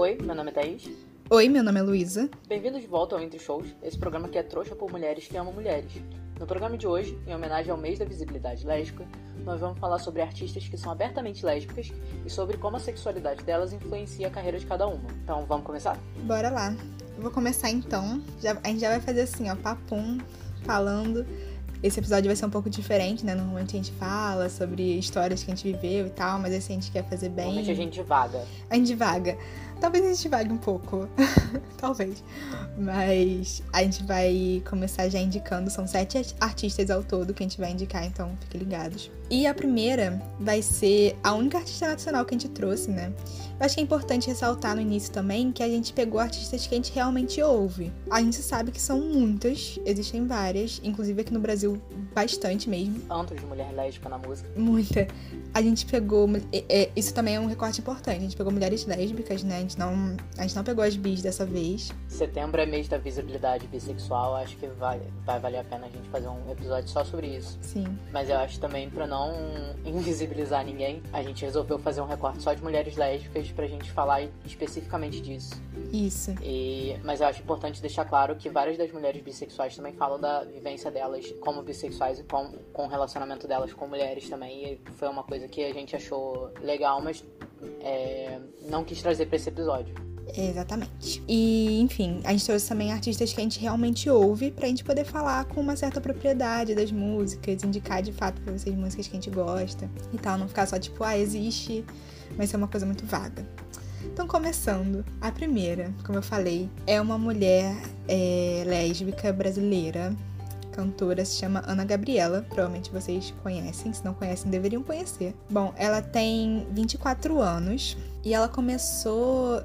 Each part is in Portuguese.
Oi, meu nome é Thaís. Oi, meu nome é Luísa. Bem-vindos de volta ao Entre Shows, esse programa que é trouxa por mulheres que amam mulheres. No programa de hoje, em homenagem ao mês da visibilidade lésbica, nós vamos falar sobre artistas que são abertamente lésbicas e sobre como a sexualidade delas influencia a carreira de cada uma. Então, vamos começar? Bora lá. Eu vou começar então. Já, a gente já vai fazer assim, ó, papum, falando esse episódio vai ser um pouco diferente, né? Normalmente a gente fala sobre histórias que a gente viveu e tal, mas esse a gente quer fazer bem. Normalmente a gente vaga. A gente vaga. Talvez a gente vague um pouco. Talvez. Mas a gente vai começar já indicando. São sete artistas ao todo que a gente vai indicar, então fiquem ligados. E a primeira vai ser a única artista nacional que a gente trouxe, né? Eu acho que é importante ressaltar no início também que a gente pegou artistas que a gente realmente ouve. A gente sabe que são muitas, existem várias, inclusive aqui no Brasil, bastante mesmo. Tanto de mulher lésbica na música. Muita. A gente pegou. É, isso também é um recorte importante. A gente pegou mulheres lésbicas, né? A gente não, a gente não pegou as bis dessa vez. Setembro é mês da visibilidade bissexual. Acho que vai, vai valer a pena a gente fazer um episódio só sobre isso. Sim. Mas eu acho também, pra não não invisibilizar ninguém, a gente resolveu fazer um recorte só de mulheres lésbicas pra gente falar especificamente disso. Isso. E, mas eu acho importante deixar claro que várias das mulheres bissexuais também falam da vivência delas como bissexuais e com, com o relacionamento delas com mulheres também. E foi uma coisa que a gente achou legal, mas é, não quis trazer pra esse episódio. Exatamente. E, enfim, a gente trouxe também artistas que a gente realmente ouve pra gente poder falar com uma certa propriedade das músicas, indicar de fato pra vocês músicas que a gente gosta e tal, não ficar só tipo, ah, existe, mas ser uma coisa muito vaga. Então, começando, a primeira, como eu falei, é uma mulher é, lésbica brasileira, cantora, se chama Ana Gabriela. Provavelmente vocês conhecem, se não conhecem, deveriam conhecer. Bom, ela tem 24 anos e ela começou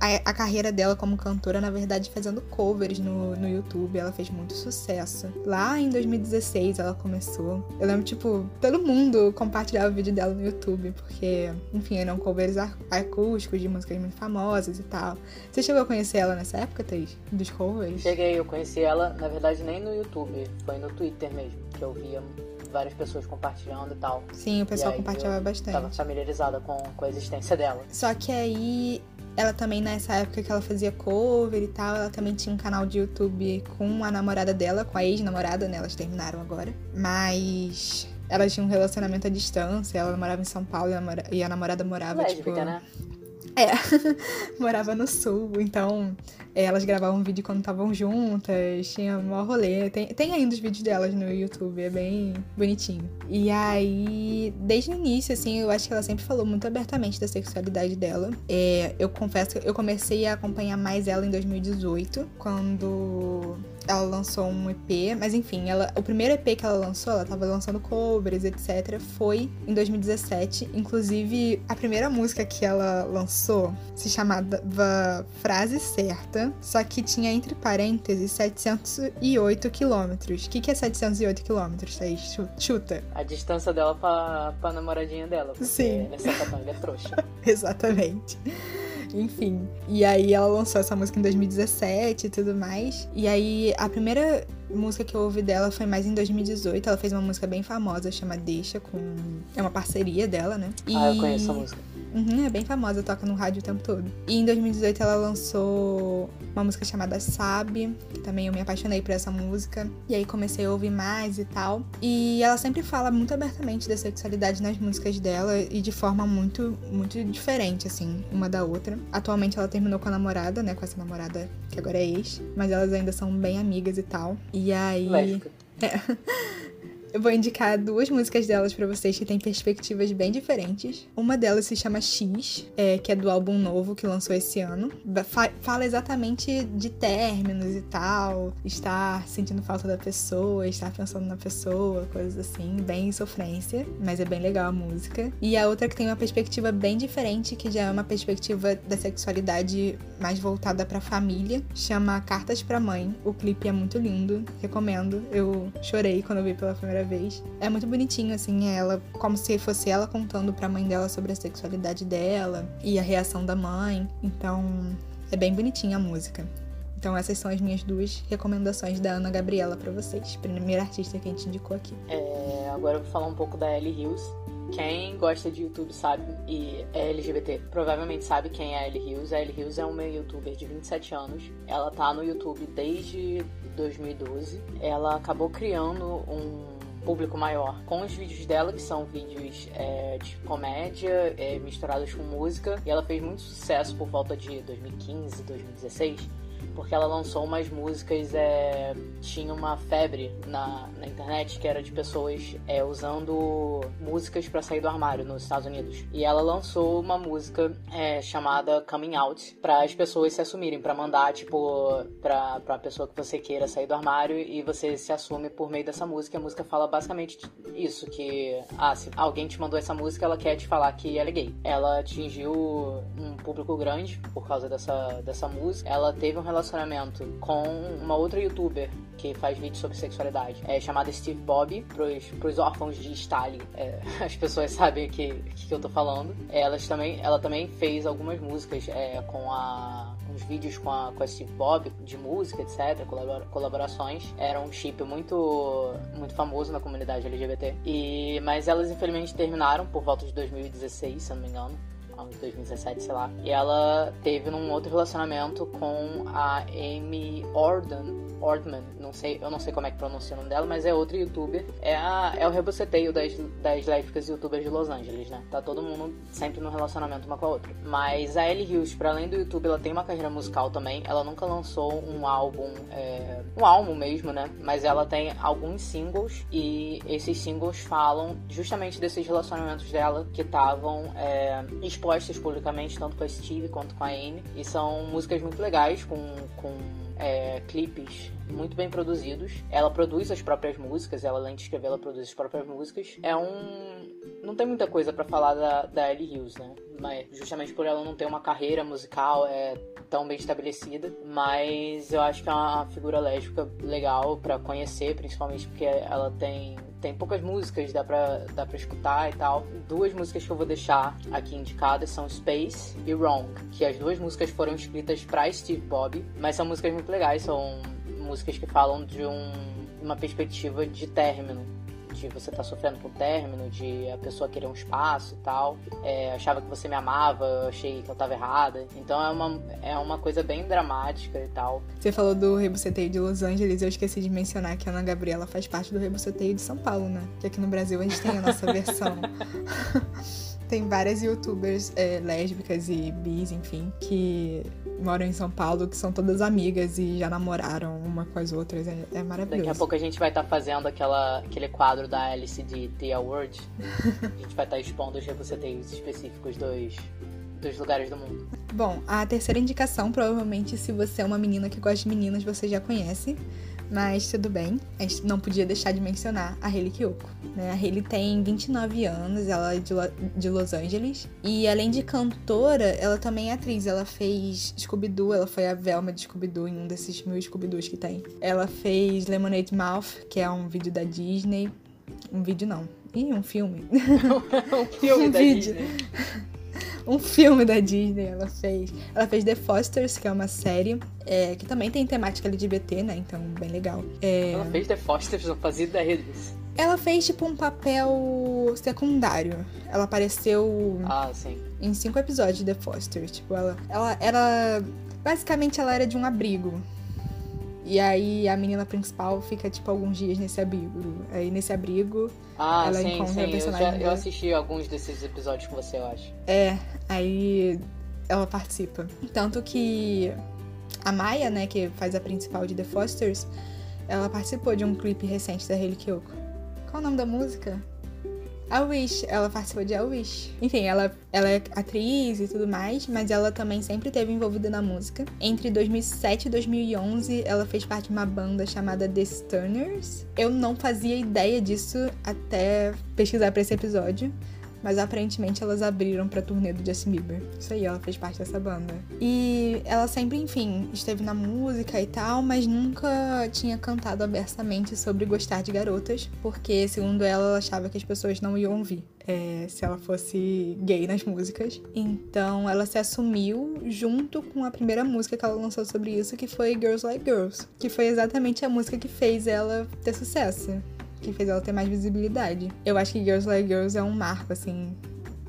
a, a, carreira dela como cantora, na verdade, fazendo covers no, no YouTube. Ela fez muito sucesso. Lá em 2016 ela começou. Eu lembro, tipo, todo mundo compartilhava o vídeo dela no YouTube, porque, enfim, eram covers acústicos de músicas muito famosas e tal. Você chegou a conhecer ela nessa época, Thaís? Dos covers? Cheguei, eu conheci ela, na verdade, nem no YouTube, foi no Twitter mesmo, que eu via várias pessoas compartilhando e tal. Sim, o pessoal compartilhava bastante. Tava familiarizada com, com a existência dela. Só que aí ela também, nessa época que ela fazia cover e tal, ela também tinha um canal de YouTube com a namorada dela, com a ex-namorada, né? Elas terminaram agora. Mas elas tinham um relacionamento à distância, ela morava em São Paulo e a namorada morava, Lésbica, tipo. Né? É, morava no sul, então é, elas gravavam vídeo quando estavam juntas, tinha um rolê. Tem, tem ainda os vídeos delas no YouTube, é bem bonitinho. E aí, desde o início, assim, eu acho que ela sempre falou muito abertamente da sexualidade dela. É, eu confesso que eu comecei a acompanhar mais ela em 2018, quando ela lançou um EP, mas enfim, ela, o primeiro EP que ela lançou, ela tava lançando covers, etc, foi em 2017. Inclusive, a primeira música que ela lançou se chamava Frase Certa, só que tinha entre parênteses 708 quilômetros. O que, que é 708 quilômetros, Thaís? Chuta. A distância dela pra, pra namoradinha dela. Sim. Essa é trouxa. Exatamente. Enfim. E aí ela lançou essa música em 2017 e tudo mais. E aí a primeira música que eu ouvi dela foi mais em 2018. Ela fez uma música bem famosa, chama Deixa, com. É uma parceria dela, né? E... Ah, eu conheço a música. Uhum, é bem famosa, toca no rádio o tempo todo. E em 2018 ela lançou uma música chamada Sabe, que também eu me apaixonei por essa música. E aí comecei a ouvir mais e tal. E ela sempre fala muito abertamente da sexualidade nas músicas dela e de forma muito, muito diferente, assim, uma da outra. Atualmente ela terminou com a namorada, né? Com essa namorada que agora é ex. Mas elas ainda são bem amigas e tal. E aí. Lésbica. É. Eu vou indicar duas músicas delas para vocês que têm perspectivas bem diferentes. Uma delas se chama X, é, que é do álbum novo que lançou esse ano. Fala exatamente de términos e tal, estar sentindo falta da pessoa, estar pensando na pessoa, coisas assim, bem sofrência, mas é bem legal a música. E a outra que tem uma perspectiva bem diferente, que já é uma perspectiva da sexualidade mais voltada para família, chama Cartas para Mãe. O clipe é muito lindo, recomendo. Eu chorei quando eu vi pela primeira vez. É muito bonitinho, assim, ela, como se fosse ela contando pra mãe dela sobre a sexualidade dela e a reação da mãe. Então, é bem bonitinha a música. Então essas são as minhas duas recomendações da Ana Gabriela para vocês, primeira artista que a gente indicou aqui. É, agora eu vou falar um pouco da Ellie Hills. Quem gosta de YouTube sabe e é LGBT provavelmente sabe quem é a Ellie Hills. A Ellie Hills é uma youtuber de 27 anos. Ela tá no YouTube desde 2012. Ela acabou criando um público maior com os vídeos dela, que são vídeos é, de comédia é, misturados com música. E ela fez muito sucesso por volta de 2015, 2016 porque ela lançou umas músicas, é, tinha uma febre na, na internet que era de pessoas é, usando músicas para sair do armário nos Estados Unidos. E ela lançou uma música é, chamada Coming Out para as pessoas se assumirem, para mandar, tipo, pra, pra pessoa que você queira sair do armário e você se assume por meio dessa música. A música fala basicamente isso, que, ah, se alguém te mandou essa música, ela quer te falar que ela é gay. Ela atingiu um público grande por causa dessa, dessa música. Ela teve um relacionamento com uma outra youtuber que faz vídeos sobre sexualidade, é chamada Steve Bob, pros, pros órfãos de Stalin. É, as pessoas sabem o que, que, eu tô falando. Elas também, ela também fez algumas músicas é, com a uns vídeos com a, com a Steve Bob de música, etc, colaborações. Era um chip muito muito famoso na comunidade LGBT. E mas elas infelizmente terminaram por volta de 2016, se não me engano. 2017, sei lá. E ela teve num outro relacionamento com a Amy Orden, Ordman, não sei, eu não sei como é que pronuncia o nome dela, mas é outra youtuber. É, a, é o reboceteio das, das lésbicas youtubers de Los Angeles, né? Tá todo mundo sempre no relacionamento uma com a outra. Mas a Ellie Hughes, para além do YouTube, ela tem uma carreira musical também. Ela nunca lançou um álbum, é, um álbum mesmo, né? Mas ela tem alguns singles e esses singles falam justamente desses relacionamentos dela que estavam é, expostos publicamente, tanto com a Steve quanto com a Amy. E são músicas muito legais, com, com é, clipes muito bem produzidos. Ela produz as próprias músicas, ela além de escrever, ela produz as próprias músicas. É um. Não tem muita coisa para falar da, da Ellie Hughes, né? Mas justamente por ela não ter uma carreira musical é tão bem estabelecida. Mas eu acho que é uma figura lésbica legal para conhecer, principalmente porque ela tem tem poucas músicas, dá pra, dá pra escutar e tal. Duas músicas que eu vou deixar aqui indicadas são Space e Wrong, que as duas músicas foram escritas pra Steve Bob, mas são músicas muito legais, são músicas que falam de um, uma perspectiva de término de você estar tá sofrendo com o término, de a pessoa querer um espaço e tal. É, achava que você me amava, eu achei que eu tava errada. Então é uma, é uma coisa bem dramática e tal. Você falou do Rebuceteio de Los Angeles, eu esqueci de mencionar que a Ana Gabriela faz parte do Rebuceteio de São Paulo, né? Que aqui no Brasil a gente tem a nossa versão. tem várias youtubers é, lésbicas e bis, enfim, que moram em São Paulo, que são todas amigas e já namoraram uma com as outras. É, é maravilhoso. Daqui a pouco a gente vai estar tá fazendo aquela, aquele quadro da Alice de The Award. a gente vai estar tá expondo os reboceteios específicos dos, dos lugares do mundo. Bom, a terceira indicação, provavelmente, se você é uma menina que gosta de meninas, você já conhece. Mas tudo bem, a gente não podia deixar de mencionar a Hayley Kiyoko. Né? A Hayley tem 29 anos, ela é de, Lo de Los Angeles. E além de cantora, ela também é atriz. Ela fez Scooby-Doo, ela foi a Velma de Scooby-Doo em um desses mil Scooby-Doos que tem. Ela fez Lemonade Mouth, que é um vídeo da Disney. Um vídeo não. Ih, um filme. um filme um da vídeo. Disney. Um filme da Disney ela fez. Ela fez The Fosters, que é uma série é, que também tem temática LGBT, né? Então, bem legal. É... Ela fez The Fosters, não fazia ideia disso. Ela fez, tipo, um papel secundário. Ela apareceu ah, em cinco episódios de The Fosters. Tipo, ela, ela era... Basicamente, ela era de um abrigo. E aí a menina principal fica, tipo, alguns dias nesse abrigo. Aí nesse abrigo ah, ela sim, encontra sim. a personagem. Eu, já, eu assisti alguns desses episódios com você, eu acho. É, aí ela participa. Tanto que a Maya, né, que faz a principal de The Fosters, ela participou de um clipe recente da Hayley Kiyoko. Qual o nome da música? A Wish, ela participou de A Wish. Enfim, ela, ela é atriz e tudo mais, mas ela também sempre esteve envolvida na música. Entre 2007 e 2011, ela fez parte de uma banda chamada The Sturners. Eu não fazia ideia disso até pesquisar para esse episódio mas aparentemente elas abriram pra turnê do Justin Bieber. Isso aí, ela fez parte dessa banda. E ela sempre, enfim, esteve na música e tal, mas nunca tinha cantado abertamente sobre gostar de garotas, porque, segundo ela, ela achava que as pessoas não iam ouvir. É, se ela fosse gay nas músicas. Então ela se assumiu junto com a primeira música que ela lançou sobre isso, que foi Girls Like Girls, que foi exatamente a música que fez ela ter sucesso que fez ela ter mais visibilidade. Eu acho que Girls Like Girls é um marco, assim,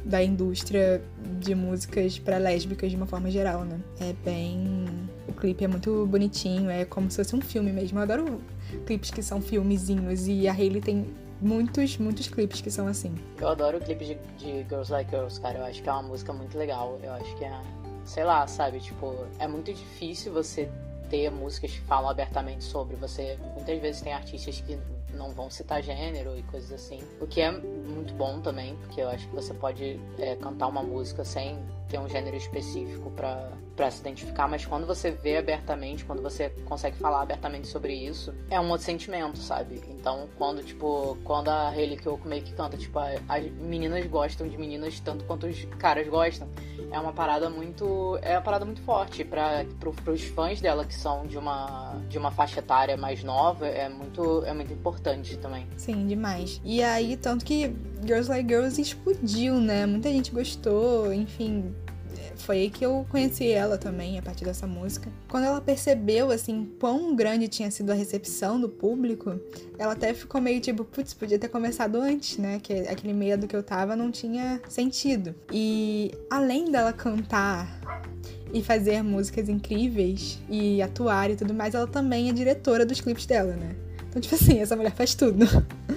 da indústria de músicas para lésbicas de uma forma geral, né? É bem. O clipe é muito bonitinho, é como se fosse um filme mesmo. Eu adoro clipes que são filmezinhos e a Hailey tem muitos, muitos clipes que são assim. Eu adoro o clipe de, de Girls Like Girls, cara. Eu acho que é uma música muito legal. Eu acho que é. Sei lá, sabe? Tipo, é muito difícil você ter músicas que falam abertamente sobre. Você muitas vezes tem artistas que não vão citar gênero e coisas assim. O que é muito bom também, porque eu acho que você pode é, cantar uma música sem ter um gênero específico para se identificar, mas quando você vê abertamente, quando você consegue falar abertamente sobre isso, é um outro sentimento, sabe? Então, quando, tipo, quando a Hayley Kiyoko meio que canta, tipo, as meninas gostam de meninas tanto quanto os caras gostam, é uma parada muito. É uma parada muito forte para pro, pros fãs dela que são de uma, de uma faixa etária mais nova, é muito, é muito importante também. Sim, demais. E aí, tanto que Girls Like Girls explodiu, né? Muita gente gostou, enfim, foi aí que eu conheci ela também, a partir dessa música. Quando ela percebeu, assim, quão grande tinha sido a recepção do público, ela até ficou meio tipo, putz, podia ter começado antes, né? Que aquele medo que eu tava não tinha sentido. E além dela cantar e fazer músicas incríveis e atuar e tudo mais, ela também é diretora dos clipes dela, né? Então, tipo assim, essa mulher faz tudo.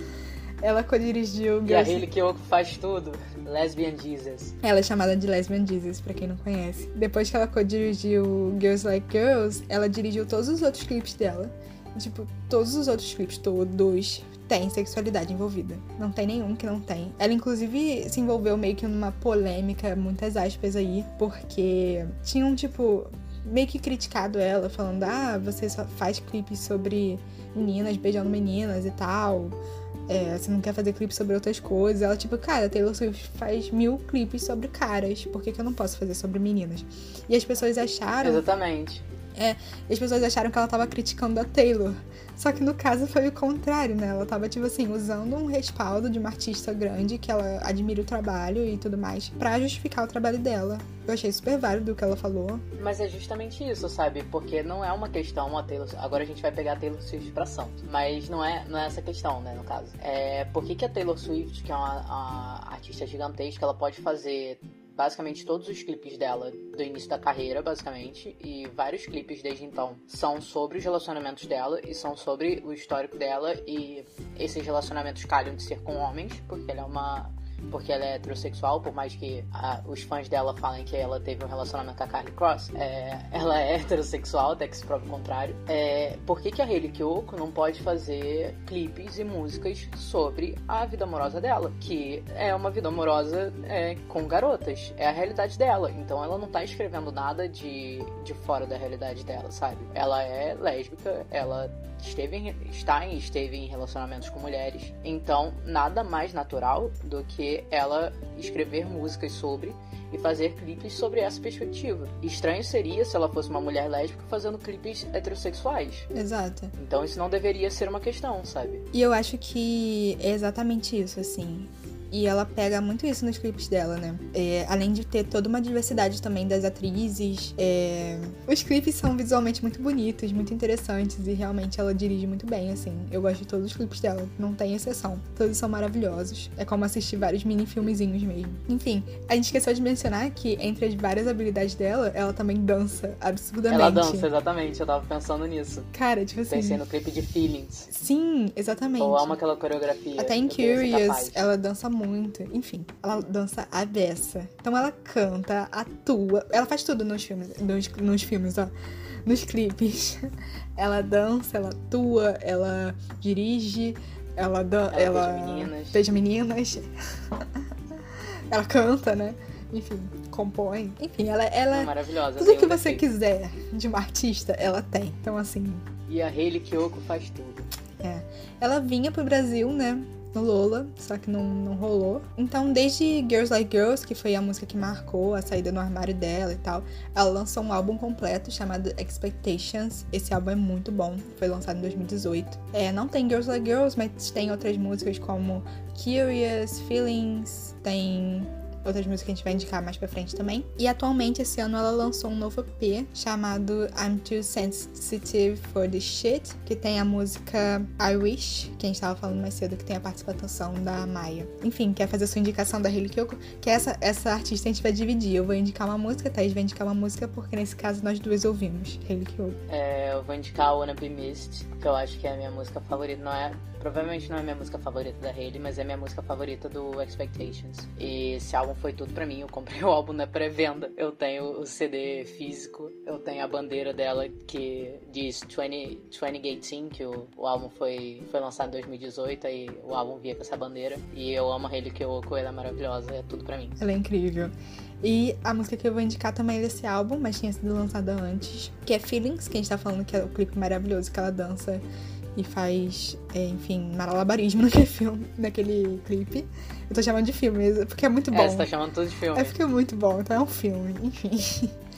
ela co-dirigiu... E a Hayley Kiyoko faz tudo. Lesbian Jesus. Ela é chamada de Lesbian Jesus, pra quem não conhece. Depois que ela co-dirigiu Girls Like Girls, ela dirigiu todos os outros clipes dela. Tipo, todos os outros clipes, todos, tem sexualidade envolvida. Não tem nenhum que não tem. Ela, inclusive, se envolveu meio que numa polêmica, muitas aspas aí, porque tinham, tipo, meio que criticado ela, falando: ah, você só faz clipes sobre meninas beijando meninas e tal é, você não quer fazer clipe sobre outras coisas. Ela, tipo, cara, Taylor Swift faz mil clipes sobre caras, por que, que eu não posso fazer sobre meninas? E as pessoas acharam. Exatamente. É, as pessoas acharam que ela tava criticando a Taylor. Só que no caso foi o contrário, né? Ela tava, tipo assim, usando um respaldo de uma artista grande, que ela admira o trabalho e tudo mais, para justificar o trabalho dela. Eu achei super válido o que ela falou. Mas é justamente isso, sabe? Porque não é uma questão a Taylor Agora a gente vai pegar a Taylor Swift pra Santos. Mas não é, não é essa questão, né, no caso. É por que, que a Taylor Swift, que é uma, uma artista gigantesca, ela pode fazer basicamente todos os clipes dela do início da carreira, basicamente, e vários clipes desde então são sobre os relacionamentos dela e são sobre o histórico dela e esses relacionamentos calham de ser com homens, porque ela é uma porque ela é heterossexual, por mais que a, os fãs dela falem que ela teve um relacionamento com a Carly Cross, é, ela é heterossexual, até que se prove o contrário. É, por que, que a Hayley Kiyoko não pode fazer clipes e músicas sobre a vida amorosa dela? Que é uma vida amorosa é, com garotas, é a realidade dela. Então ela não tá escrevendo nada de, de fora da realidade dela, sabe? Ela é lésbica, ela esteve em, e esteve em relacionamentos com mulheres. Então, nada mais natural do que ela escrever músicas sobre e fazer clipes sobre essa perspectiva. Estranho seria se ela fosse uma mulher lésbica fazendo clipes heterossexuais. Exato. Então isso não deveria ser uma questão, sabe? E eu acho que é exatamente isso, assim. E ela pega muito isso nos clipes dela, né? É, além de ter toda uma diversidade também das atrizes. É... Os clipes são visualmente muito bonitos, muito interessantes e realmente ela dirige muito bem, assim. Eu gosto de todos os clipes dela, não tem exceção. Todos são maravilhosos. É como assistir vários mini filmezinhos mesmo. Enfim, a gente esqueceu de mencionar que entre as várias habilidades dela, ela também dança absurdamente. Ela dança, exatamente. Eu tava pensando nisso. Cara, tipo assim. Pensei no clipe de Feelings. Sim, exatamente. Eu amo aquela coreografia. Até em Curious, ela dança muito muito. Enfim, ela dança a beça. Então ela canta, atua. Ela faz tudo nos filmes, nos, nos filmes, ó. Nos clipes. Ela dança, ela atua, ela dirige, ela dan ela, ela meninas. Beija meninas. ela canta, né? Enfim, compõe. Enfim, ela, ela é maravilhosa. Tudo que você quiser de uma artista, ela tem. Então, assim. E a Hayley Kiyoko faz tudo. É. Ela vinha pro Brasil, né? No Lola, só que não, não rolou. Então, desde Girls Like Girls, que foi a música que marcou a saída no armário dela e tal, ela lançou um álbum completo chamado Expectations. Esse álbum é muito bom, foi lançado em 2018. É, não tem Girls Like Girls, mas tem outras músicas como Curious, Feelings, tem outras músicas que a gente vai indicar mais pra frente também. E atualmente, esse ano, ela lançou um novo EP chamado I'm Too Sensitive for This Shit, que tem a música I Wish, que a gente tava falando mais cedo, que tem a participação da Maia. Enfim, quer fazer sua indicação da Hayley Kyoko? Que essa, essa artista a gente vai dividir. Eu vou indicar uma música, a Thaís vai indicar uma música, porque nesse caso nós duas ouvimos Hayley Kyoko. É, eu vou indicar Wanna Be Missed, que eu acho que é a minha música favorita. Não é Provavelmente não é minha música favorita da Hayley, mas é minha música favorita do Expectations. E esse álbum foi tudo para mim. Eu comprei o álbum na pré-venda. Eu tenho o CD físico, eu tenho a bandeira dela que diz 20, 2018, que o, o álbum foi, foi lançado em 2018, aí o álbum via com essa bandeira. E eu amo a Hayley Kiyoko, ela é maravilhosa, é tudo para mim. Ela é incrível. E a música que eu vou indicar também é desse álbum, mas tinha sido lançada antes, que é Feelings, que a gente tá falando que é o clipe maravilhoso que ela dança e faz, é, enfim, malabarismo naquele filme, naquele clipe. Eu tô chamando de filme, porque é muito bom. É, você tá chamando tudo de filme. É porque é muito bom, então é um filme, enfim.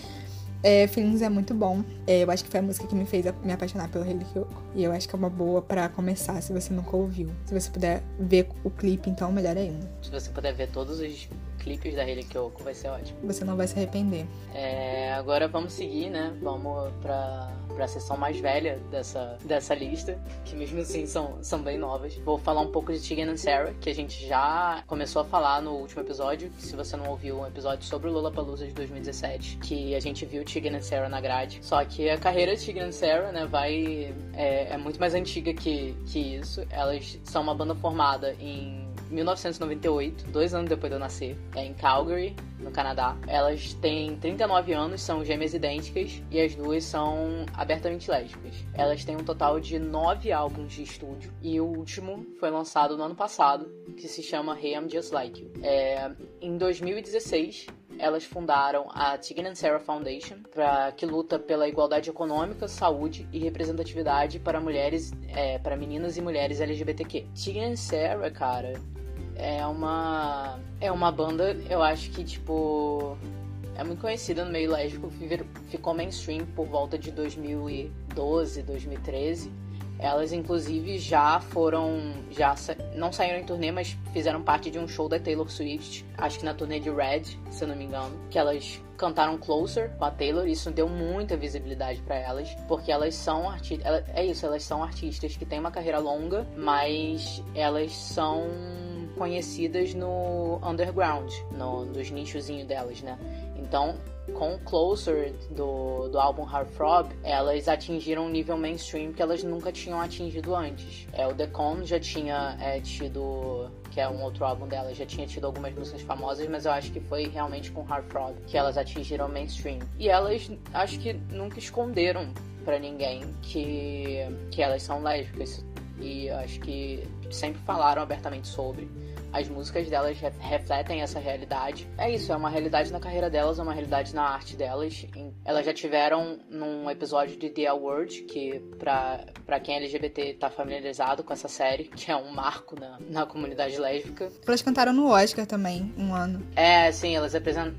É, Feelings é muito bom. É, eu acho que foi a música que me fez me apaixonar pelo Hayley Kyoko. E eu acho que é uma boa para começar, se você nunca ouviu. Se você puder ver o clipe, então melhor ainda. Se você puder ver todos os clipes da Hayley Kyoko, vai ser ótimo. Você não vai se arrepender. É, agora vamos seguir, né? Vamos pra para a sessão mais velha dessa, dessa lista, que mesmo assim são, são bem novas. Vou falar um pouco de Tegan and Sarah, que a gente já começou a falar no último episódio, se você não ouviu um episódio sobre o Lollapalooza de 2017, que a gente viu Tegan and Sarah na grade. Só que a carreira de Tegan and Sarah, né, vai... É, é muito mais antiga que, que isso. Elas são uma banda formada em 1998, dois anos depois de eu nascer, é em Calgary, no Canadá. Elas têm 39 anos, são gêmeas idênticas e as duas são abertamente lésbicas. Elas têm um total de nove álbuns de estúdio e o último foi lançado no ano passado, que se chama Hey I'm Just Like You. É, em 2016, elas fundaram a Tegan and Sarah Foundation, pra, que luta pela igualdade econômica, saúde e representatividade para mulheres, é, para meninas e mulheres LGBTQ. Tegan and Sarah, cara, é uma é uma banda, eu acho que tipo é muito conhecida no meio lésbico, ficou mainstream por volta de 2012, 2013. Elas inclusive já foram, já não saíram em turnê, mas fizeram parte de um show da Taylor Swift, acho que na turnê de Red, se eu não me engano, que elas cantaram Closer com a Taylor, isso deu muita visibilidade para elas, porque elas são artistas, é isso, elas são artistas que têm uma carreira longa, mas elas são conhecidas no underground, no, nos nichozinhos delas, né? Então, com Closer do, do álbum Heartthrob, elas atingiram um nível mainstream que elas nunca tinham atingido antes. É, o The Con já tinha é, tido, que é um outro álbum dela, já tinha tido algumas músicas famosas, mas eu acho que foi realmente com Heartthrob que elas atingiram mainstream. E elas, acho que nunca esconderam para ninguém que, que elas são lésbicas. E acho que sempre falaram abertamente sobre. As músicas delas refletem essa realidade. É isso, é uma realidade na carreira delas, é uma realidade na arte delas. Elas já tiveram num episódio de The Award, que pra, pra quem é LGBT tá familiarizado com essa série, que é um marco na, na comunidade lésbica. Elas cantaram no Oscar também, um ano. É, sim, elas apresentam.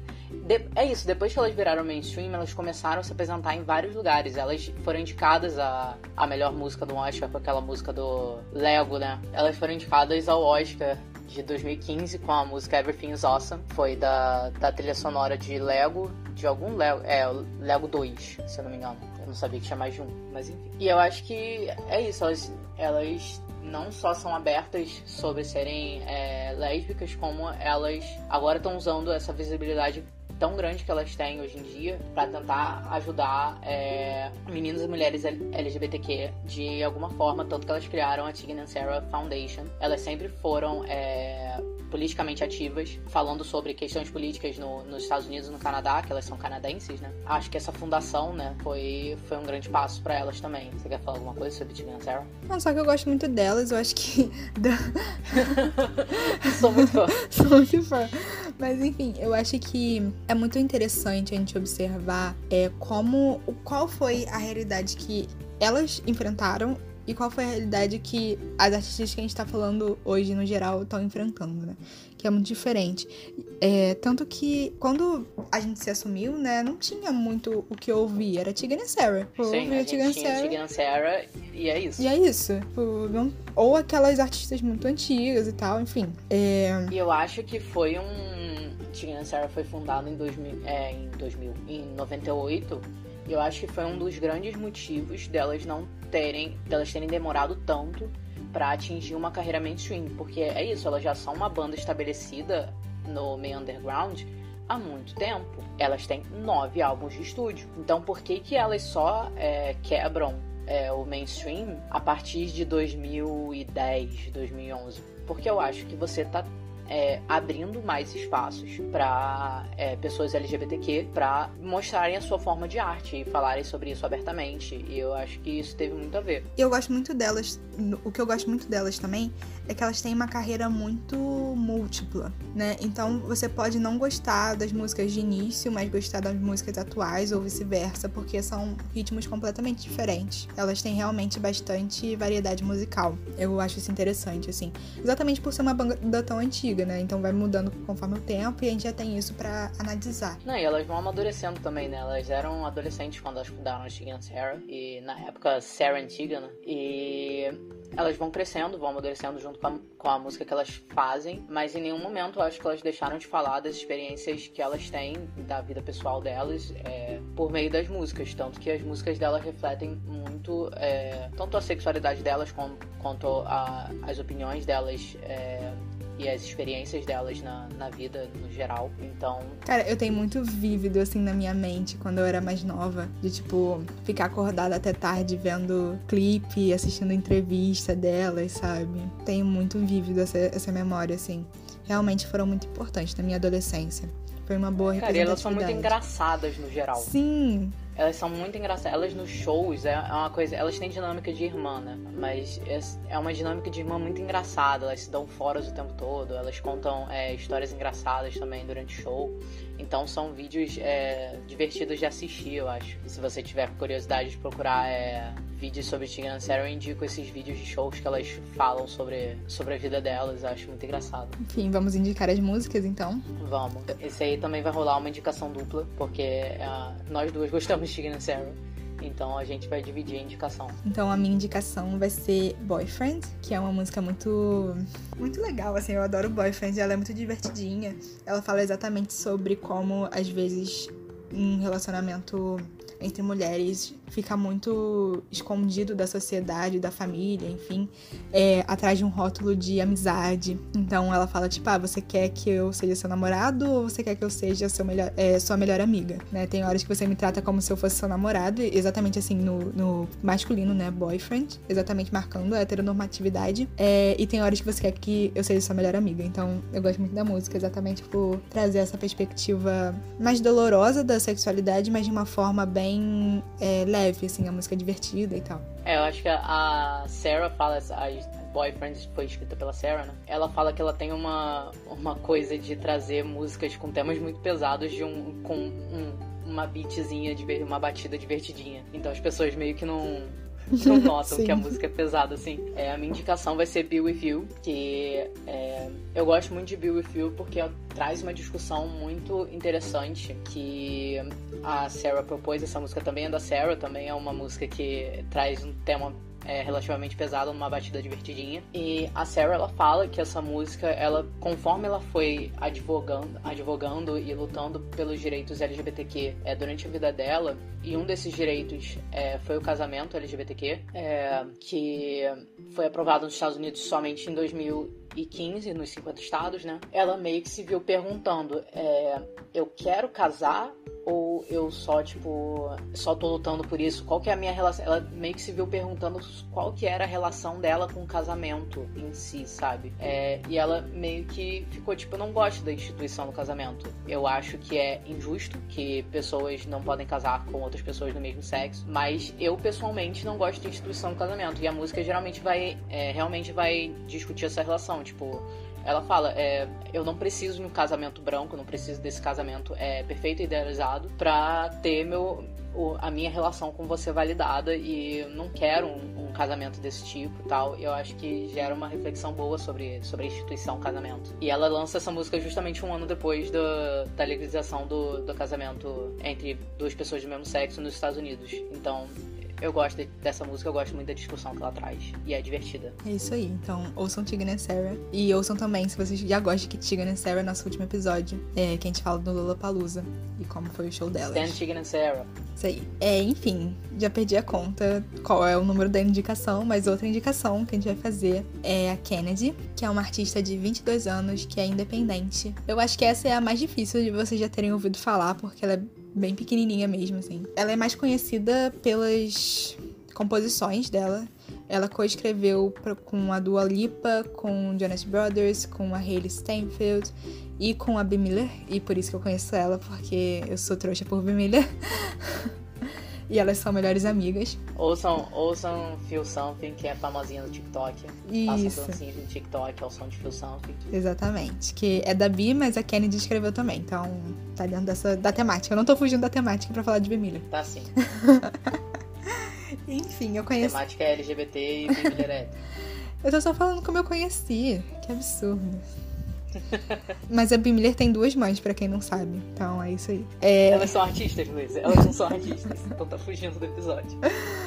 De... é isso, depois que elas viraram mainstream, elas começaram a se apresentar em vários lugares. Elas foram indicadas a, a melhor música do Oscar com aquela música do Lego, né? Elas foram indicadas ao Oscar de 2015 com a música Everything's Awesome. Foi da, da trilha sonora de Lego, de algum Lego, é, Lego 2, se eu não me engano. Eu não sabia que tinha mais de um, mas enfim. E eu acho que é isso, elas, elas não só são abertas sobre serem é, lésbicas, como elas agora estão usando essa visibilidade tão grande que elas têm hoje em dia para tentar ajudar é, meninos e mulheres LGBTQ de alguma forma, tanto que elas criaram a Tignan Sarah Foundation. Elas sempre foram é, politicamente ativas, falando sobre questões políticas no, nos Estados Unidos e no Canadá, que elas são canadenses, né? Acho que essa fundação, né, foi, foi um grande passo para elas também. Você quer falar alguma coisa sobre Tignan Sarah? Não, só que eu gosto muito delas, eu acho que. Sou muito fã. Sou muito fã. Mas enfim, eu acho que é muito interessante a gente observar é, como, qual foi a realidade que elas enfrentaram e qual foi a realidade que as artistas que a gente tá falando hoje, no geral, estão enfrentando, né? Que é muito diferente. É, tanto que quando a gente se assumiu, né, não tinha muito o que ouvir. Era Tigran Sarah. Sim, ouvia a Tigran Sarah. Sarah e é isso. E é isso. Ou aquelas artistas muito antigas e tal, enfim. É... E eu acho que foi um Tina and Sarah foi fundada em 2000, é, em 2000, em 98. Eu acho que foi um dos grandes motivos delas não terem, delas terem demorado tanto para atingir uma carreira mainstream, porque é isso, elas já são uma banda estabelecida no meio underground há muito tempo. Elas têm nove álbuns de estúdio. Então por que que elas só é, quebram é, o mainstream a partir de 2010, 2011? Porque eu acho que você tá é, abrindo mais espaços para é, pessoas LGBTQ para mostrarem a sua forma de arte e falarem sobre isso abertamente. E eu acho que isso teve muito a ver. Eu gosto muito delas. O que eu gosto muito delas também é que elas têm uma carreira muito múltipla, né? Então você pode não gostar das músicas de início, mas gostar das músicas atuais ou vice-versa, porque são ritmos completamente diferentes. Elas têm realmente bastante variedade musical. Eu acho isso interessante, assim. Exatamente por ser uma banda tão antiga, né? Então vai mudando conforme o tempo e a gente já tem isso para analisar. Não, e elas vão amadurecendo também, né? Elas eram adolescentes quando elas fundaram a Tegan Sarah, e na época Sarah antiga, né? E elas vão crescendo, vão amadurecendo junto com a, com a música que elas fazem, mas em nenhum momento eu acho que elas deixaram de falar das experiências que elas têm da vida pessoal delas é, por meio das músicas. Tanto que as músicas delas refletem muito é, tanto a sexualidade delas como, quanto a, as opiniões delas. É, e as experiências delas na, na vida no geral. Então. Cara, eu tenho muito vívido assim na minha mente quando eu era mais nova. De tipo, ficar acordada até tarde vendo clipe, assistindo entrevista delas, sabe? Tenho muito vívido essa, essa memória, assim. Realmente foram muito importantes na minha adolescência. Foi uma boa Cara, elas são muito engraçadas no geral. Sim, elas são muito engraçadas. Elas nos shows é, é uma coisa. Elas têm dinâmica de irmã, né? Mas é uma dinâmica de irmã muito engraçada. Elas se dão foras o tempo todo. Elas contam é, histórias engraçadas também durante o show. Então são vídeos é, divertidos de assistir, eu acho. E se você tiver curiosidade de procurar é, vídeos sobre Tina Sarah, eu indico esses vídeos de shows que elas falam sobre, sobre a vida delas. Eu acho muito engraçado. Enfim, vamos indicar as músicas então? Vamos. Esse aí também vai rolar uma indicação dupla, porque é, nós duas gostamos Tina Sarah. Então a gente vai dividir a indicação. Então a minha indicação vai ser Boyfriend, que é uma música muito muito legal, assim, eu adoro Boyfriend, ela é muito divertidinha. Ela fala exatamente sobre como às vezes um relacionamento entre mulheres fica muito escondido da sociedade, da família, enfim, é, atrás de um rótulo de amizade. Então ela fala, tipo, ah, você quer que eu seja seu namorado ou você quer que eu seja seu melhor, é, sua melhor amiga? Né? Tem horas que você me trata como se eu fosse seu namorado, exatamente assim, no, no masculino, né? Boyfriend, exatamente marcando a heteronormatividade. É, e tem horas que você quer que eu seja sua melhor amiga. Então eu gosto muito da música, exatamente por trazer essa perspectiva mais dolorosa da sexualidade, mas de uma forma bem é, leve, assim, a música é divertida e tal. É, eu acho que a Sarah fala, a Boyfriend foi escrita pela Sarah, né? Ela fala que ela tem uma, uma coisa de trazer músicas com temas muito pesados de um, com um, uma beatzinha, uma batida divertidinha. Então as pessoas meio que não não notam que a música é pesada, assim. É, a minha indicação vai ser Be With You, que é, eu gosto muito de Be With You porque traz uma discussão muito interessante que a Sarah propôs. Essa música também é da Sarah, também é uma música que traz um tema é, relativamente pesada, numa batida divertidinha. E a Sarah ela fala que essa música, ela conforme ela foi advogando, advogando e lutando pelos direitos LGBTQ é, durante a vida dela, e um desses direitos é, foi o casamento LGBTQ, é, que foi aprovado nos Estados Unidos somente em 2015, nos 50 estados, né? Ela meio que se viu perguntando: é, eu quero casar ou eu só, tipo, só tô lutando por isso? Qual que é a minha relação? Ela meio que se viu perguntando qual que era a relação dela com o casamento em si, sabe? É, e ela meio que ficou, tipo, eu não gosto da instituição do casamento. Eu acho que é injusto que pessoas não podem casar com outras pessoas do mesmo sexo, mas eu, pessoalmente, não gosto da instituição do casamento. E a música geralmente vai, é, realmente vai discutir essa relação, tipo ela fala, é, eu não preciso de um casamento branco, não preciso desse casamento é, perfeito e idealizado pra ter meu, o, a minha relação com você validada e não quero um, um casamento desse tipo tal. Eu acho que gera uma reflexão boa sobre, sobre a instituição casamento. E ela lança essa música justamente um ano depois do, da legalização do, do casamento entre duas pessoas do mesmo sexo nos Estados Unidos. Então, eu gosto de, dessa música, eu gosto muito da discussão que ela traz. E é divertida. É isso aí. Então, ouçam Tegan and Sarah. E ouçam também, se vocês já gostam de Tegan and Sarah, nosso último episódio, é, que a gente fala do Lollapalooza e como foi o show delas. Stand Tegan and Sarah. Isso aí. É, enfim, já perdi a conta qual é o número da indicação, mas outra indicação que a gente vai fazer é a Kennedy, que é uma artista de 22 anos que é independente. Eu acho que essa é a mais difícil de vocês já terem ouvido falar, porque ela é bem pequenininha mesmo, assim. Ela é mais conhecida pelas composições dela. Ela coescreveu com a Dua Lipa, com Jonas Brothers, com a Hailey Steinfeld e com a B. Miller. E por isso que eu conheço ela, porque eu sou trouxa por B. Miller. e elas são melhores amigas. Ouçam, ouçam Feel Something, que é famosinha no TikTok. Isso. Façam dancinhas no TikTok ao som de Feel Something. Exatamente. Que é da Bi, mas a Kennedy escreveu também. Então, tá dentro dessa, da temática. Eu não tô fugindo da temática pra falar de B. Miller. Tá sim. Enfim, eu A conheci. temática é LGBT e B. Miller é. Eu tô só falando como eu conheci. Que absurdo. Mas a B. Miller tem duas mães, pra quem não sabe. Então é isso aí. É, Elas são artistas, Luiz. Elas não são artistas. Então tá fugindo do episódio.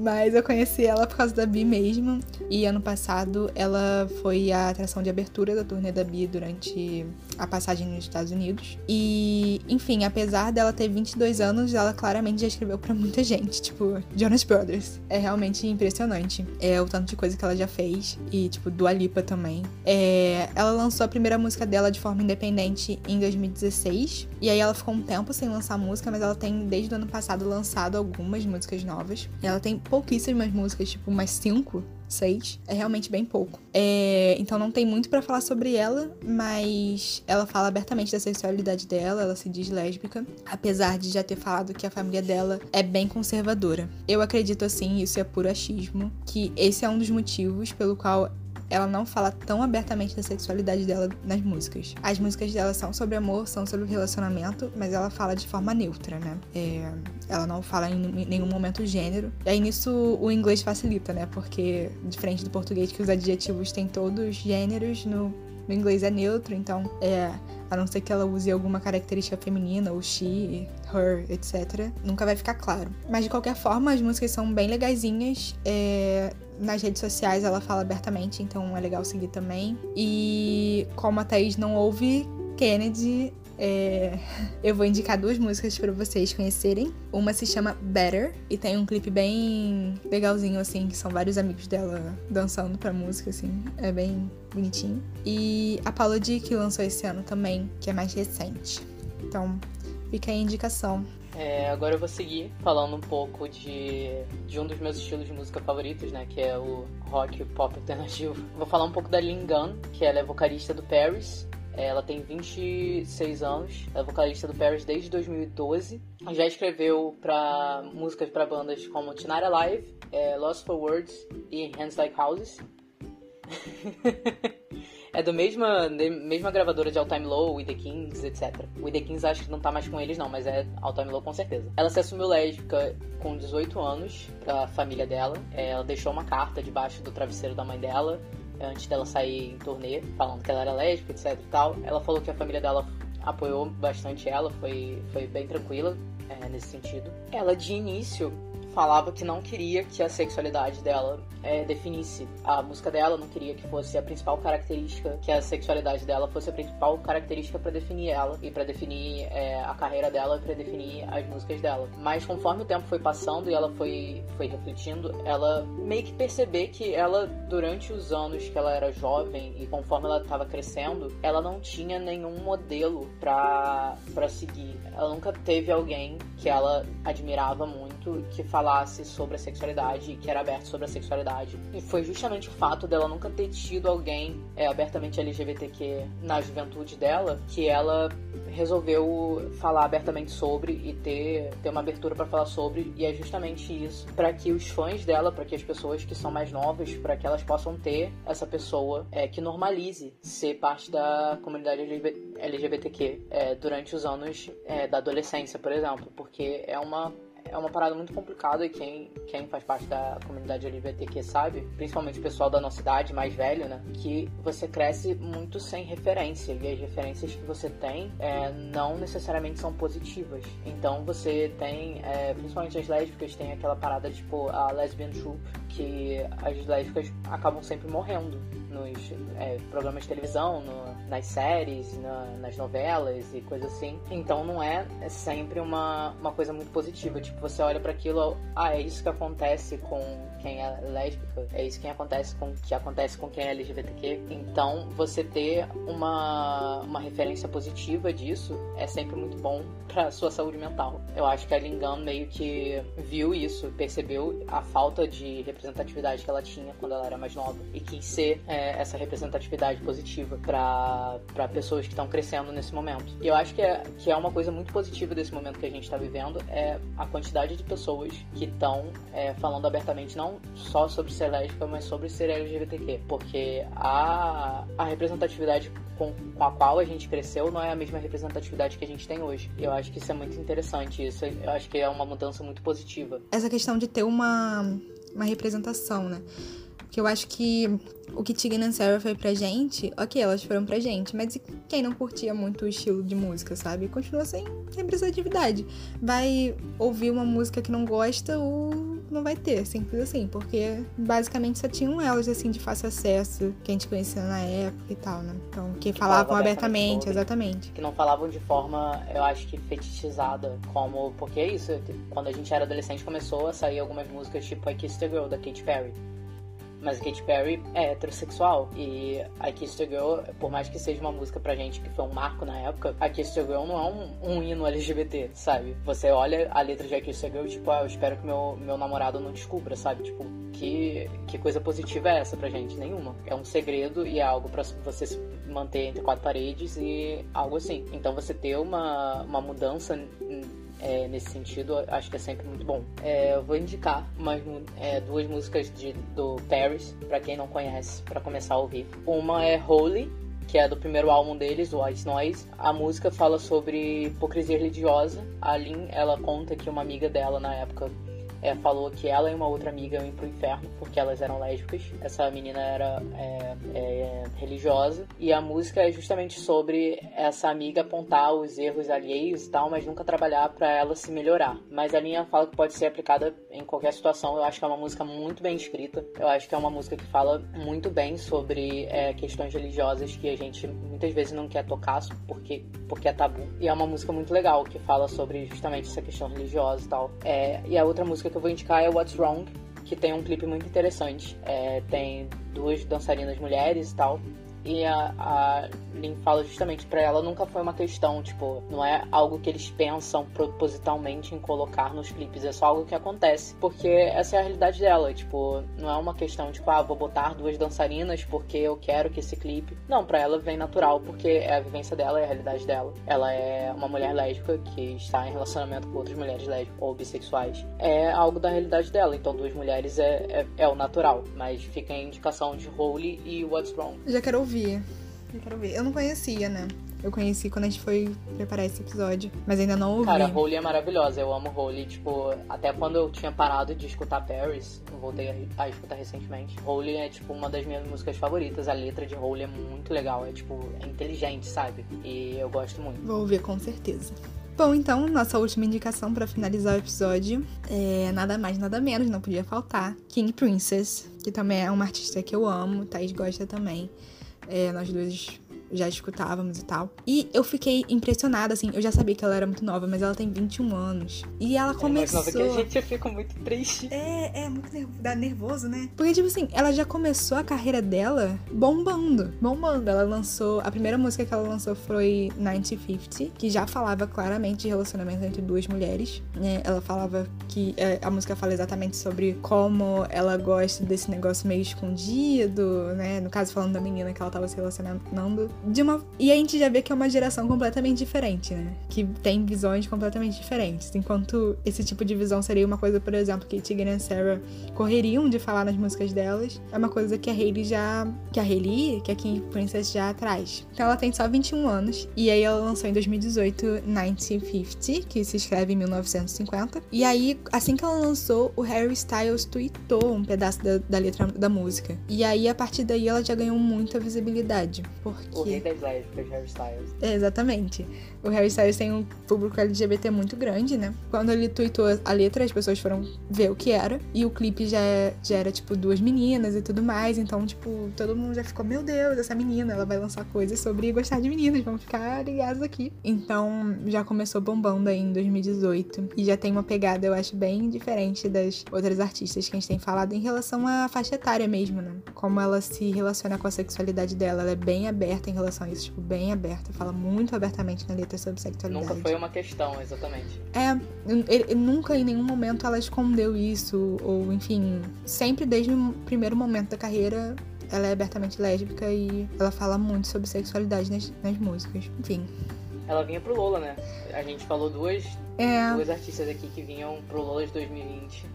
Mas eu conheci ela por causa da Bi mesmo. E ano passado ela foi a atração de abertura da turnê da Bi durante a passagem nos Estados Unidos. E, enfim, apesar dela ter 22 anos, ela claramente já escreveu pra muita gente, tipo, Jonas Brothers. É realmente impressionante. É o tanto de coisa que ela já fez. E, tipo, Dua Lipa também. É, ela lançou a primeira música dela de forma independente em 2016. E aí ela ficou um tempo sem lançar música, mas ela tem, desde o ano passado, lançado algumas músicas novas. Ela tem pouquíssimas músicas, tipo umas cinco, seis. É realmente bem pouco. É, então não tem muito pra falar sobre ela, mas ela fala abertamente da sexualidade dela, ela se diz lésbica, apesar de já ter falado que a família dela é bem conservadora. Eu acredito assim, isso é puro achismo, que esse é um dos motivos pelo qual ela não fala tão abertamente da sexualidade dela nas músicas. As músicas dela são sobre amor, são sobre relacionamento, mas ela fala de forma neutra, né? É, ela não fala em nenhum momento gênero. E aí nisso o inglês facilita, né? Porque, diferente do português, que os adjetivos têm todos gêneros, no, no inglês é neutro, então é. A não ser que ela use alguma característica feminina, ou she, her, etc. Nunca vai ficar claro. Mas de qualquer forma, as músicas são bem legaisinhas. É, nas redes sociais ela fala abertamente, então é legal seguir também. E como a Thaís não ouve Kennedy, é, eu vou indicar duas músicas para vocês conhecerem. Uma se chama Better e tem um clipe bem legalzinho, assim, que são vários amigos dela dançando pra música, assim. É bem bonitinho. E Apology, que lançou esse ano também, que é mais recente. Então, fica aí a indicação. É, agora eu vou seguir falando um pouco de, de um dos meus estilos de música favoritos, né? Que é o rock pop alternativo. Vou falar um pouco da Lin Gun, que ela é vocalista do Paris. Ela tem 26 anos, é vocalista do Paris desde 2012. Já escreveu para músicas para bandas como Tonight Alive, é, Lost for Words e Hands Like Houses. é do mesma, da mesma gravadora de All Time Low, We The Kings, etc. We The Kings acho que não tá mais com eles não, mas é All Time Low com certeza. Ela se assumiu lésbica com 18 anos pra família dela. É, ela deixou uma carta debaixo do travesseiro da mãe dela antes dela sair em turnê, falando que ela era lésbica, etc e tal. Ela falou que a família dela apoiou bastante ela, foi, foi bem tranquila é, nesse sentido. Ela, de início, falava que não queria que a sexualidade dela é, definisse a música dela, não queria que fosse a principal característica, que a sexualidade dela fosse a principal característica para definir ela e para definir é, a carreira dela para definir as músicas dela. Mas conforme o tempo foi passando e ela foi, foi refletindo, ela meio que perceber que ela, durante os anos que ela era jovem e conforme ela estava crescendo, ela não tinha nenhum modelo para seguir. Ela nunca teve alguém que ela admirava muito que falasse sobre a sexualidade que era aberto sobre a sexualidade. E foi justamente o fato dela nunca ter tido alguém é, abertamente LGBTQ na juventude dela que ela resolveu falar abertamente sobre e ter, ter uma abertura para falar sobre. E é justamente isso para que os fãs dela, para que as pessoas que são mais novas, para que elas possam ter essa pessoa é, que normalize ser parte da comunidade LGBTQ é, durante os anos é, da adolescência, por exemplo, porque é uma é uma parada muito complicada e quem, quem faz parte da comunidade LGBTQ sabe, principalmente o pessoal da nossa idade, mais velho, né? Que você cresce muito sem referência e as referências que você tem é, não necessariamente são positivas. Então você tem, é, principalmente as lésbicas, tem aquela parada tipo a lesbian troop, que as lésbicas acabam sempre morrendo nos é, programas de televisão, no, nas séries, na, nas novelas e coisas assim. Então não é sempre uma, uma coisa muito positiva. Tipo, você olha para aquilo, ah, é isso que acontece com quem é lésbica, é isso que acontece com que acontece com quem é LGBTQ. Então, você ter uma, uma referência positiva disso é sempre muito bom para sua saúde mental. Eu acho que a Lingan meio que viu isso, percebeu a falta de representatividade que ela tinha quando ela era mais nova e quis ser é, essa representatividade positiva para pessoas que estão crescendo nesse momento. E eu acho que é, que é uma coisa muito positiva desse momento que a gente está vivendo é a quantidade de pessoas que estão é, falando abertamente não não só sobre ser lésbica, mas sobre ser LGBTQ. Porque a, a representatividade com, com, a qual a gente cresceu não é a mesma representatividade que a gente tem hoje. Eu acho que isso é muito interessante. Isso eu acho que é uma mudança muito positiva. Essa questão de ter uma, uma representação, né? Porque eu acho que o que Tegan e Sarah foi pra gente, ok, elas foram pra gente, mas e quem não curtia muito o estilo de música, sabe? Continua sem representatividade. Vai ouvir uma música que não gosta ou não vai ter, simples assim, porque basicamente só tinham elas, assim, de fácil acesso, que a gente conhecia na época e tal, né? Então, que, que falavam abertamente, sobre, exatamente. Que não falavam de forma, eu acho que fetichizada, como, porque é isso, quando a gente era adolescente começou a sair algumas músicas tipo I Kissed a Girl, da Katy Perry. Mas a Katy Perry é heterossexual. E I Kissed a Girl, por mais que seja uma música pra gente que foi um marco na época, I Kissed a Girl não é um, um hino LGBT, sabe? Você olha a letra de I Kissed a Girl, tipo, ah, eu espero que meu, meu namorado não descubra, sabe? Tipo, que, que coisa positiva é essa pra gente? Nenhuma. É um segredo e é algo para você se manter entre quatro paredes e algo assim. Então você ter uma, uma mudança é, nesse sentido, acho que é sempre muito bom. É, eu vou indicar mais é, duas músicas de, do Paris, para quem não conhece, para começar a ouvir. Uma é Holy, que é do primeiro álbum deles, o White Noise. A música fala sobre hipocrisia religiosa. A Lin, ela conta que uma amiga dela na época é, falou que ela e uma outra amiga iam pro inferno porque elas eram lésbicas. Essa menina era é, é, religiosa. E a música é justamente sobre essa amiga apontar os erros alheios e tal, mas nunca trabalhar para ela se melhorar. Mas a linha fala que pode ser aplicada em qualquer situação. Eu acho que é uma música muito bem escrita. Eu acho que é uma música que fala muito bem sobre é, questões religiosas que a gente muitas vezes não quer tocar porque, porque é tabu. E é uma música muito legal que fala sobre justamente essa questão religiosa e tal. É, e a outra música música que eu vou indicar é What's Wrong, que tem um clipe muito interessante. É, tem duas dançarinas mulheres e tal. E a, a Lin fala justamente para ela nunca foi uma questão, tipo, não é algo que eles pensam propositalmente em colocar nos clipes, é só algo que acontece, porque essa é a realidade dela, tipo, não é uma questão tipo, ah, vou botar duas dançarinas porque eu quero que esse clipe. Não, para ela vem natural, porque é a vivência dela, é a realidade dela. Ela é uma mulher lésbica que está em relacionamento com outras mulheres lésbicas ou bissexuais. É algo da realidade dela, então duas mulheres é, é, é o natural, mas fica a indicação de Holy e What's Wrong. Já quero Eu quero ver. Eu não conhecia, né? Eu conheci quando a gente foi preparar esse episódio, mas ainda não ouvi. Cara, Holy é maravilhosa. Eu amo Holy. Tipo, até quando eu tinha parado de escutar Paris, eu voltei a, escutar recentemente. Holy é, tipo, uma das minhas músicas favoritas. A letra de Holy é muito legal. É, tipo, é inteligente, sabe? E eu gosto muito. Vou ouvir com certeza. Bom, então, nossa última indicação para finalizar o episódio é nada mais, nada menos, não podia faltar. King Princess, que também é uma artista que eu amo, Thaís gosta também. É, nós dois já escutávamos e tal. E eu fiquei impressionada, assim, eu já sabia que ela era muito nova, mas ela tem 21 anos. E ela começou. É mais nova que a gente, eu fico muito triste. É, é muito nerv... dá nervoso, né? Porque, tipo assim, ela já começou a carreira dela bombando. Bombando. Ela lançou. A primeira música que ela lançou foi 1950, que já falava claramente de relacionamento entre duas mulheres. Né? Ela falava que. É, a música fala exatamente sobre como ela gosta desse negócio meio escondido, né? No caso, falando da menina que ela tava se relacionando de uma. E a gente já vê que é uma geração completamente diferente, né? Que tem visões completamente diferentes. Enquanto esse tipo de visão seria uma coisa, por exemplo, que Tigran e Sarah correriam de falar nas músicas delas, é uma coisa que a Hailey já. que a Hailey, que a King Princess já traz. Então ela tem só 21 anos, e aí ela lançou em 2018 1950, que se escreve em 1950. E aí, assim que ela lançou, o Harry Styles tweetou um pedaço da, da letra da música. E aí, a partir daí, ela já ganhou muita visibilidade. Porque... Rei das lésbicas, Harry Styles. É, exatamente. O Harry Styles tem um público LGBT muito grande, né? Quando ele tweetou a letra, as pessoas foram ver o que era. E o clipe já, já era, tipo, duas meninas e tudo mais. Então, tipo, todo mundo já ficou, meu Deus, essa menina, ela vai lançar coisas sobre gostar de meninas. Vamos ficar ligados aqui. Então, já começou bombando aí em 2018. E já tem uma pegada, eu acho, bem diferente das outras artistas que a gente tem falado em relação à faixa etária mesmo, né? Como ela se relaciona com a sexualidade dela. Ela é bem aberta em relação a isso, tipo, bem aberta. Fala muito abertamente na letra sobre sexualidade. Nunca foi uma questão, exatamente. É, ele, nunca em nenhum momento ela escondeu isso, ou enfim, sempre desde o primeiro momento da carreira ela é abertamente lésbica e ela fala muito sobre sexualidade nas, nas músicas. Enfim. Ela vinha pro Lola, né? A gente falou duas, é... duas artistas aqui que vinham pro Lola de 2020.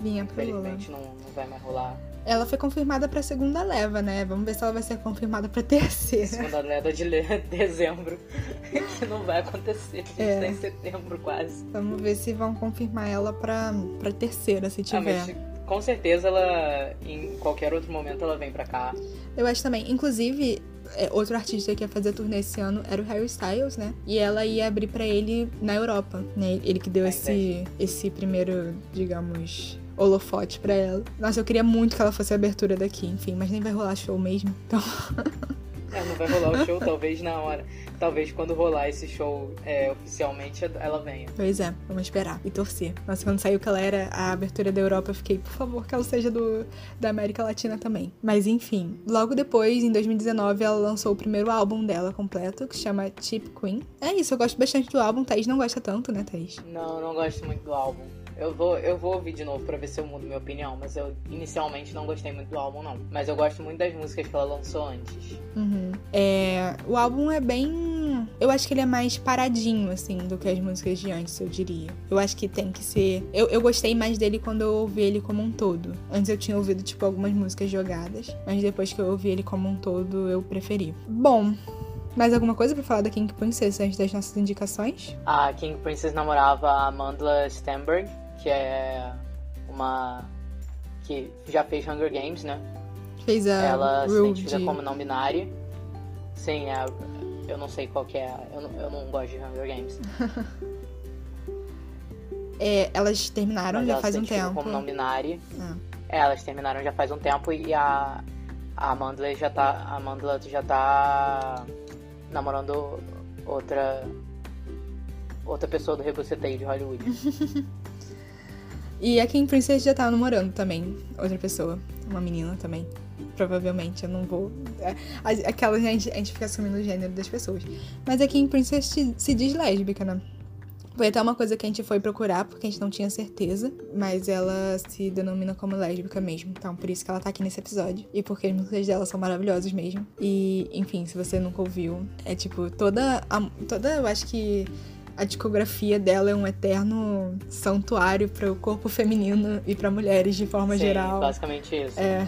Vinha pro Lola. Infelizmente não, não vai mais rolar. Ela foi confirmada pra segunda leva, né? Vamos ver se ela vai ser confirmada pra terceira. Segunda leva de dezembro. que não vai acontecer. A gente é. tá em setembro quase. Vamos ver se vão confirmar ela pra, pra terceira, se tiver. Ah, mas com certeza ela, em qualquer outro momento, ela vem pra cá. Eu acho também. Inclusive, é, outro artista que ia fazer turnê esse ano era o Harry Styles, né? E ela ia abrir para ele na Europa, né? Ele que deu é esse, esse primeiro, digamos, holofote para ela. Nossa, eu queria muito que ela fosse a abertura daqui, enfim, mas nem vai rolar show mesmo, então. É, não vai rolar o show, talvez na hora. Talvez quando rolar esse show é, oficialmente ela venha. Pois é, vamos esperar e torcer. Nossa, quando saiu que ela era a abertura da Europa, eu fiquei, por favor, que ela seja do, da América Latina também. Mas enfim, logo depois, em 2019, ela lançou o primeiro álbum dela completo, que se chama Cheap Queen. É isso, eu gosto bastante do álbum. Thaís não gosta tanto, né, Thaís? Não, não gosto muito do álbum. Eu vou, eu vou ouvir de novo pra ver se eu mudo minha opinião, mas eu inicialmente não gostei muito do álbum, não. Mas eu gosto muito das músicas que ela lançou antes. Uhum. É, o álbum é bem. Eu acho que ele é mais paradinho, assim, do que as músicas de antes, eu diria. Eu acho que tem que ser. Eu, eu gostei mais dele quando eu ouvi ele como um todo. Antes eu tinha ouvido, tipo, algumas músicas jogadas, mas depois que eu ouvi ele como um todo, eu preferi. Bom, mais alguma coisa pra falar da King Princess antes das nossas indicações? A King Princess namorava a Amanda Stenberg, que é uma que já fez Hunger Games, né? Fez a Ela Rude. se identifica como não binária. Sim, é, eu não sei qual que é. Eu não, eu não gosto de Hunger Games. é, elas terminaram Mas já ela faz se um tempo. como não binária. Ah. É, elas terminaram já faz um tempo e a, a Amanda já tá. A Amanda já tá namorando outra. Outra pessoa do Rebuceteio de Hollywood. E a Kim Princess já tá namorando também, outra pessoa, uma menina também. Provavelmente, eu não vou. É, aquela, a gente, a gente fica assumindo o gênero das pessoas. Mas a Kim Princess se diz lésbica, né? Foi até uma coisa que a gente foi procurar, porque a gente não tinha certeza, mas ela se denomina como lésbica mesmo. Então, por isso que ela tá aqui nesse episódio. E porque as músicas dela são maravilhosas mesmo. E, enfim, se você nunca ouviu, é tipo, toda. A, toda, eu acho que a discografia dela é um eterno santuário para o corpo feminino e para mulheres de forma Sim, geral. basicamente isso. É.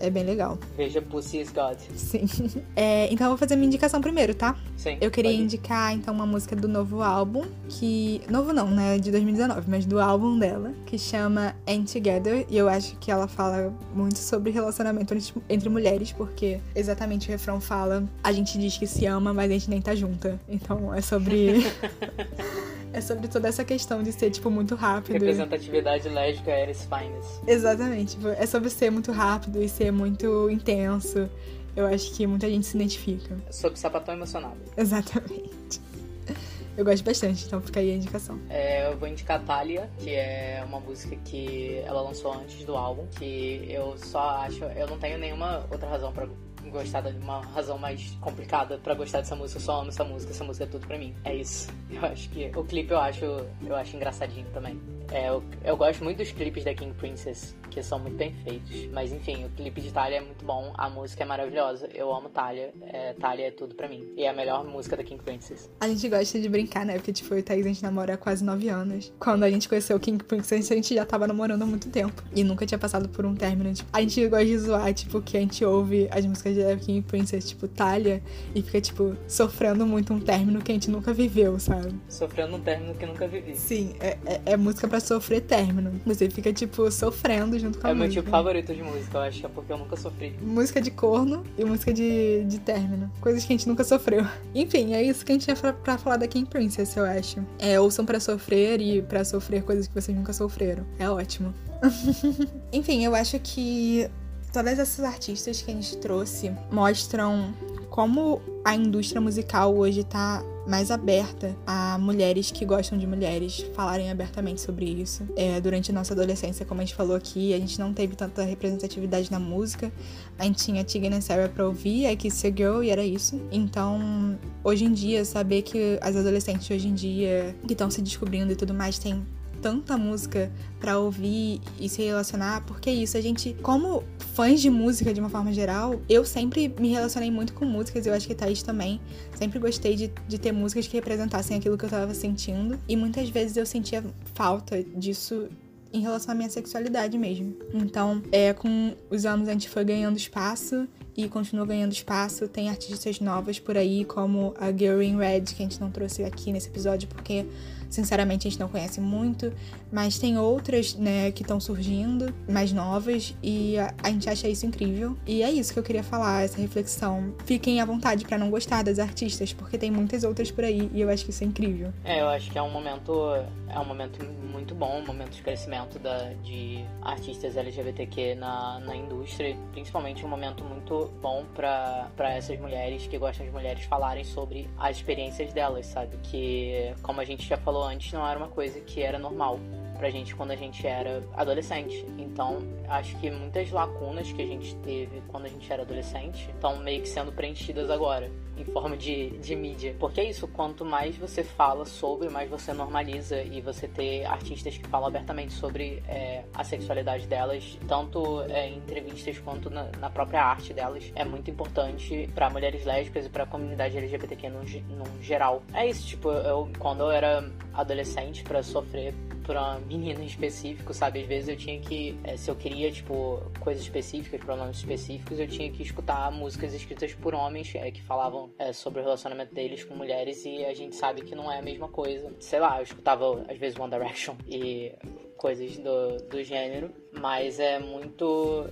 É bem legal. Veja Pussy is God. Sim. É, então eu vou fazer minha indicação primeiro, tá? Sim. Eu queria indicar, então, uma música do novo álbum, que. Novo não, né? De 2019, mas do álbum dela, que chama Ain't Together. E eu acho que ela fala muito sobre relacionamento entre, entre mulheres, porque exatamente o refrão fala: a gente diz que se ama, mas a gente nem tá junta. Então é sobre. é sobre toda essa questão de ser, tipo, muito rápido. Representatividade lésbica at its finest. Exatamente. Tipo, é sobre ser muito rápido e ser muito intenso. Eu acho que muita gente se identifica. Sobre sapatão emocionado. Exatamente. Eu gosto bastante, então fica aí a indicação. É, eu vou indicar Thalia, que é uma música que ela lançou antes do álbum, que eu só acho. Eu não tenho nenhuma outra razão pra gostar de uma razão mais complicada pra gostar dessa música. Eu só amo essa música, essa música é tudo pra mim. É isso. Eu acho que o clipe eu acho, eu acho engraçadinho também. É, eu, eu gosto muito dos clipes da King Princess, que são muito bem feitos. Mas enfim, o clipe de Talia é muito bom, a música é maravilhosa. Eu amo Talia, é, é tudo pra mim. E é a melhor música da King Princess. A gente gosta de brincar, né? Porque, tipo, e Thaís, a gente namora há quase nove anos. Quando a gente conheceu o King Princess, a gente já tava namorando há muito tempo. E nunca tinha passado por um término. Tipo, a gente gosta de zoar, tipo, que a gente ouve as músicas da King Princess, tipo, Talia, e fica, tipo, sofrendo muito um término que a gente nunca viveu, sabe? Sofrendo um término que nunca vivi. Sim, é, é, é música pra sofrer término. Você fica, tipo, sofrendo junto com a É meu música. tipo favorito de música, eu acho, é porque eu nunca sofri. Música de corno e música de, de término. Coisas que a gente nunca sofreu. Enfim, é isso que a gente tinha pra, pra falar da King Princess, eu acho. É, ouçam pra sofrer e pra sofrer coisas que vocês nunca sofreram. É ótimo. Enfim, eu acho que todas essas artistas que a gente trouxe mostram como a indústria musical hoje tá mais aberta a mulheres que gostam de mulheres falarem abertamente sobre isso. É, durante a nossa adolescência, como a gente falou aqui, a gente não teve tanta representatividade na música. A gente tinha Tegan and Sarah pra ouvir, a Kiss Your Girl, e era isso. Então, hoje em dia, saber que as adolescentes hoje em dia, que estão se descobrindo e tudo mais, têm tanta música pra ouvir e se relacionar, porque é isso, a gente, como fãs de música de uma forma geral, eu sempre me relacionei muito com músicas, eu acho que Thaís também. Sempre gostei de, de ter músicas que representassem aquilo que eu tava sentindo. E muitas vezes eu sentia falta disso em relação à minha sexualidade mesmo. Então, é, com os anos a gente foi ganhando espaço e continua ganhando espaço. Tem artistas novas por aí, como a Girl in Red, que a gente não trouxe aqui nesse episódio, porque sinceramente a gente não conhece muito, mas tem outras, né, que estão surgindo, mais novas, e a, a gente acha isso incrível. E é isso que eu queria falar, essa reflexão. Fiquem à vontade pra não gostar das artistas, porque tem muitas outras por aí, e eu acho que isso é incrível. É, eu acho que é um momento, é um momento muito bom, um momento de crescimento da, de artistas LGBTQ na, na indústria, principalmente um momento muito bom pra essas mulheres que gostam de mulheres falarem sobre as experiências delas, sabe? Que, como a gente já falou antes, não era uma coisa que era normal pra gente quando a gente era adolescente. Então, acho que muitas lacunas que a gente teve quando a gente era adolescente estão meio que sendo preenchidas agora, em forma de, de mídia. Porque é isso, quanto mais você fala sobre, mais você normaliza e você ter artistas que falam abertamente sobre é, a sexualidade delas, tanto é, em entrevistas quanto na, na própria arte delas, é muito importante pra mulheres lésbicas e pra comunidade LGBTQ no, no geral. É isso, tipo, eu, quando eu era adolescente pra sofrer pra menina em específico, sabe? Às vezes eu tinha que, eh, se eu queria, tipo, coisas específicas, pronomes específicos, eu tinha que escutar músicas escritas por homens eh, que falavam eh, sobre o relacionamento deles com mulheres e a gente sabe que não é a mesma coisa. Sei lá, eu escutava às vezes One Direction e coisas do, do gênero, mas é muito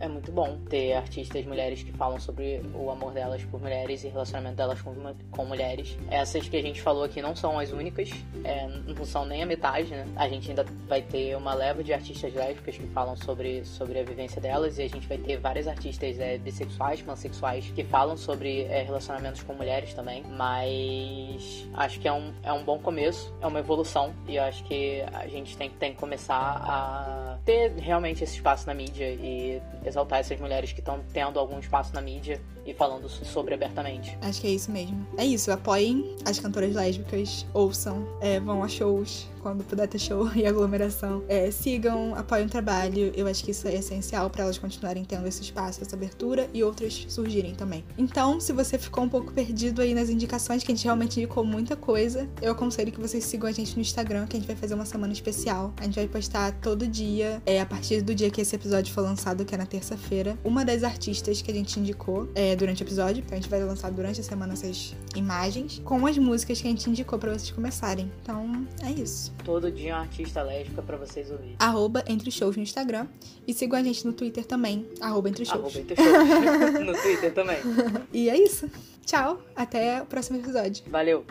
é muito bom ter artistas mulheres que falam sobre o amor delas por mulheres e relacionamento delas com, com mulheres. Essas que a gente falou aqui não são as únicas, é, não são nem a metade, né? A gente ainda vai ter uma leva de artistas lésbicas que falam sobre, sobre a vivência delas e a gente vai ter várias artistas é, bissexuais, pansexuais que falam sobre é, relacionamentos com mulheres também. Mas acho que é um, é um bom começo, é uma evolução e eu acho que a gente tem, tem que começar a ter realmente esse espaço na mídia e exaltar essas mulheres que estão tendo algum espaço na mídia e falando so- sobre abertamente. Acho que é isso mesmo. É isso, apoiem as cantoras lésbicas, ouçam, é, vão a shows quando puder ter show e aglomeração. É, sigam, apoiem o trabalho. Eu acho que isso é essencial para elas continuarem tendo esse espaço, essa abertura e outras surgirem também. Então, se você ficou um pouco perdido aí nas indicações, que a gente realmente indicou muita coisa, eu aconselho que vocês sigam a gente no Instagram, que a gente vai fazer uma semana especial. A gente vai postar todo dia, é, a partir do dia que esse episódio for lançado, que é na terça-feira, uma das artistas que a gente indicou é, durante o episódio. Então a gente vai lançar durante a semana essas imagens com as músicas que a gente indicou pra vocês começarem. Então é isso. Todo dia uma artista lésbica pra vocês ouvirem. Arroba Entre os Shows no Instagram. E sigam a gente no Twitter também. Arroba Entre os Shows. Arroba Entre Shows. no Twitter também. E é isso. Tchau. Até o próximo episódio. Valeu!